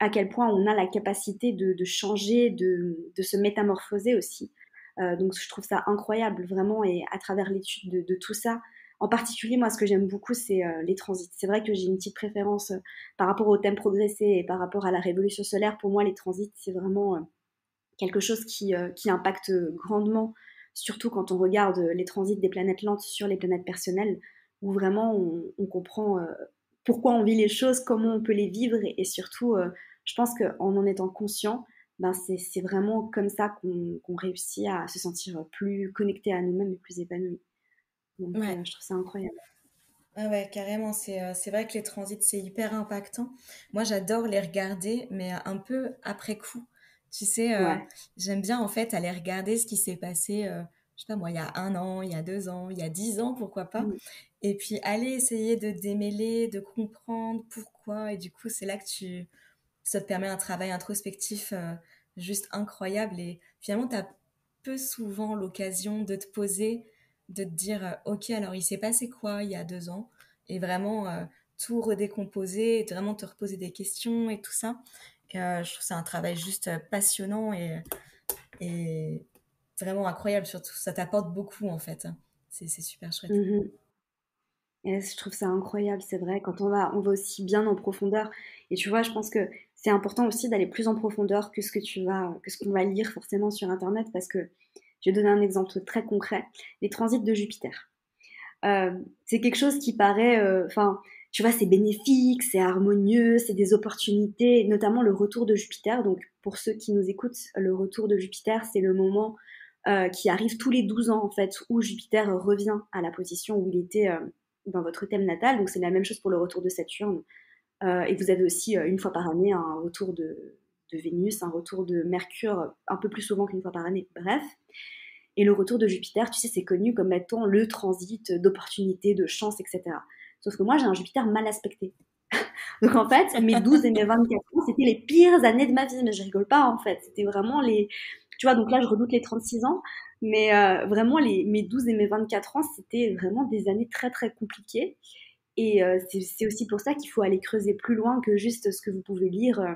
à quel point on a la capacité de, changer, de, se métamorphoser aussi. Euh, donc je trouve ça incroyable vraiment et à travers l'étude de, tout ça. En particulier, moi, ce que j'aime beaucoup, c'est euh, les transits. C'est vrai que j'ai une petite préférence euh, par rapport au thème progressé et par rapport à la révolution solaire. Pour moi, les transits, c'est vraiment quelque chose qui, impacte grandement, surtout quand on regarde les transits des planètes lentes sur les planètes personnelles, où vraiment on, comprend pourquoi on vit les choses, comment on peut les vivre et surtout je pense qu'en en étant conscient, ben c'est vraiment comme ça qu'on réussit à se sentir plus connecté à nous-mêmes et plus épanoui. Donc, euh, je trouve ça incroyable. Ah ouais, carrément. Euh, c'est vrai que les transits, c'est hyper impactant. Moi, j'adore les regarder, mais un peu après coup. Tu sais, euh, j'aime bien en fait aller regarder ce qui s'est passé, je sais pas moi, il y a un an, il y a deux ans, il y a dix ans, pourquoi pas. Et puis aller essayer de démêler, de comprendre pourquoi. Et du coup, c'est là que tu, ça te permet un travail introspectif euh, juste incroyable et finalement tu as peu souvent l'occasion de te poser, de te dire euh, ok alors il s'est passé quoi il y a deux ans? Et vraiment euh, tout redécomposer, et vraiment te reposer des questions et tout ça. Je trouve c'est un travail juste passionnant et, et vraiment incroyable surtout ça t'apporte beaucoup en fait. C'est super chouette. Mmh je trouve ça incroyable, c'est vrai, quand on va, on va aussi bien en profondeur. Et tu vois, je pense que c'est important aussi d'aller plus en profondeur que ce que tu vas, que ce qu'on va lire forcément sur Internet, parce que je vais donner un exemple très concret les transits de Jupiter. Euh, c'est quelque chose qui paraît, euh, enfin, tu vois, c'est bénéfique, c'est harmonieux, c'est des opportunités, notamment le retour de Jupiter. Donc, pour ceux qui nous écoutent, le retour de Jupiter, c'est le moment euh, qui arrive tous les 12 ans, en fait, où Jupiter revient à la position où il était dans votre thème natal. Donc, c'est la même chose pour le retour de Saturne. Euh, et vous avez aussi, une fois par année, un retour de, de, Vénus, un retour de Mercure, un peu plus souvent qu'une fois par année. Bref. Et le retour de Jupiter, tu sais, c'est connu comme étant le transit d'opportunités, de chance, etc. Sauf que moi, j'ai un Jupiter mal aspecté. Donc en fait, mes 12 et mes 24 ans, c'était les pires années de ma vie. Mais je rigole pas, en fait. C'était vraiment les... Tu vois, donc là, je redoute les 36 ans. Mais euh, vraiment, les, mes 12 et mes 24 ans, c'était vraiment des années très, très compliquées. Et euh, c'est aussi pour ça qu'il faut aller creuser plus loin que juste ce que vous pouvez lire euh,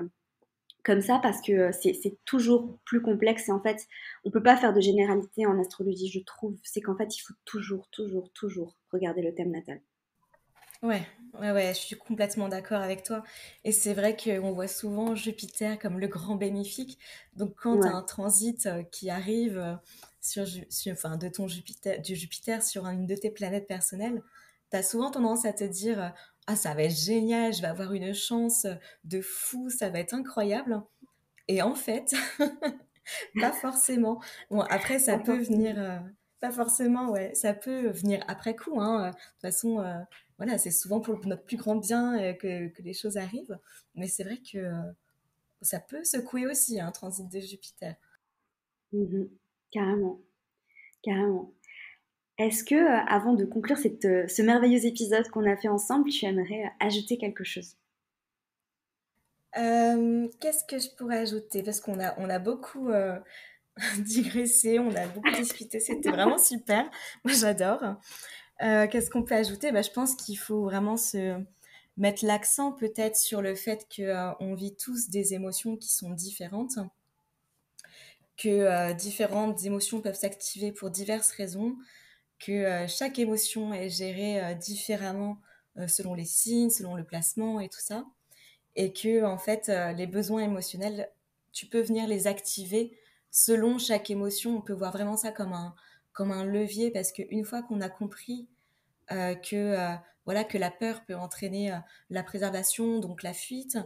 comme ça, parce que c'est toujours plus complexe. Et en fait, on peut pas faire de généralité en astrologie, je trouve. C'est qu'en fait, il faut toujours, toujours, toujours regarder le thème natal. Ouais, ouais, ouais, je suis complètement d'accord avec toi. Et c'est vrai qu'on voit souvent Jupiter comme le grand bénéfique. Donc, quand tu as un transit euh, qui arrive euh, sur, enfin, de ton Jupiter, du Jupiter sur une de tes planètes personnelles, tu as souvent tendance à te dire euh, Ah, ça va être génial, je vais avoir une chance de fou, ça va être incroyable. Et en fait, pas forcément. Bon, après, ça peut venir. pas forcément, ouais. Ça peut venir après coup. Hein. De toute façon, voilà, c'est souvent pour notre plus grand bien euh, que, les choses arrivent. Mais c'est vrai que euh, ça peut secouer aussi un transit de Jupiter. Mmh carrément, carrément. Est-ce que, euh, avant de conclure cette, ce merveilleux épisode qu'on a fait ensemble, tu aimerais ajouter quelque chose? Qu'est-ce que je pourrais ajouter? Parce qu'on a, on a beaucoup digressé, on a beaucoup discuté, c'était vraiment super. Moi, j'adore. Euh, qu'est-ce qu'on peut ajouter? Bah, Je pense qu'il faut vraiment se mettre l'accent peut-être sur le fait qu'on euh, vit tous des émotions qui sont différentes, que euh, différentes émotions peuvent s'activer pour diverses raisons, que chaque émotion est gérée différemment selon les signes, selon le placement et tout ça, et que en fait les besoins émotionnels, tu peux venir les activer selon chaque émotion. On peut voir vraiment ça comme un comme un levier parce qu'une fois qu'on a compris euh, que euh, voilà que la peur peut entraîner euh, la préservation, donc la fuite,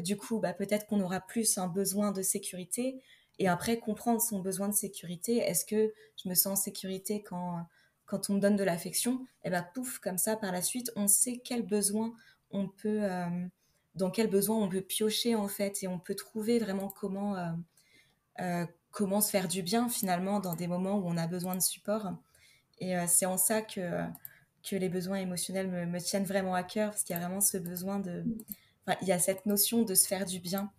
du coup bah, peut-être qu'on aura plus un besoin de sécurité et après comprendre son besoin de sécurité. Est-ce que je me sens en sécurité quand quand on me donne de l'affection Et eh ben pouf comme ça par la suite on sait quel besoin on peut dans quel besoin on peut piocher en fait et on peut trouver vraiment comment comment se faire du bien finalement dans des moments où on a besoin de support. Et euh, c'est en ça que, que les besoins émotionnels me, tiennent vraiment à cœur, parce qu'il y a vraiment ce besoin de... Il y a cette notion de se faire du bien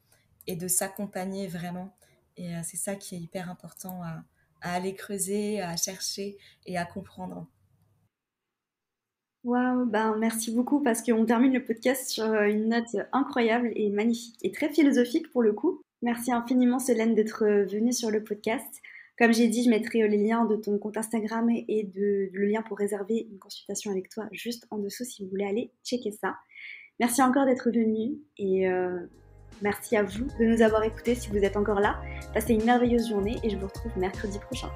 et de s'accompagner vraiment. Et euh, c'est ça qui est hyper important à, à, aller creuser, à chercher et à comprendre. Waouh, ben merci beaucoup parce qu'on termine le podcast sur euh, une note incroyable et magnifique et très philosophique pour le coup. Merci infiniment Solène d'être euh, venue sur le podcast. Comme j'ai dit, je mettrai euh, les liens de ton compte Instagram et de, le lien pour réserver une consultation avec toi juste en dessous si vous voulez aller checker ça. Merci encore d'être venue et merci à vous de nous avoir écoutés si vous êtes encore là. Passez une merveilleuse journée et je vous retrouve mercredi prochain.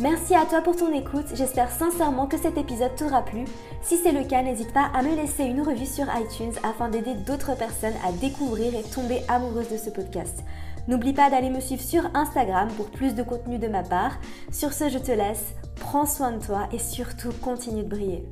Merci à toi pour ton écoute, j'espère sincèrement que cet épisode t'aura plu. Si c'est le cas, n'hésite pas à me laisser une revue sur iTunes afin d'aider d'autres personnes à découvrir et tomber amoureuses de ce podcast. N'oublie pas d'aller me suivre sur Instagram pour plus de contenu de ma part. Sur ce, je te laisse, prends soin de toi et surtout continue de briller.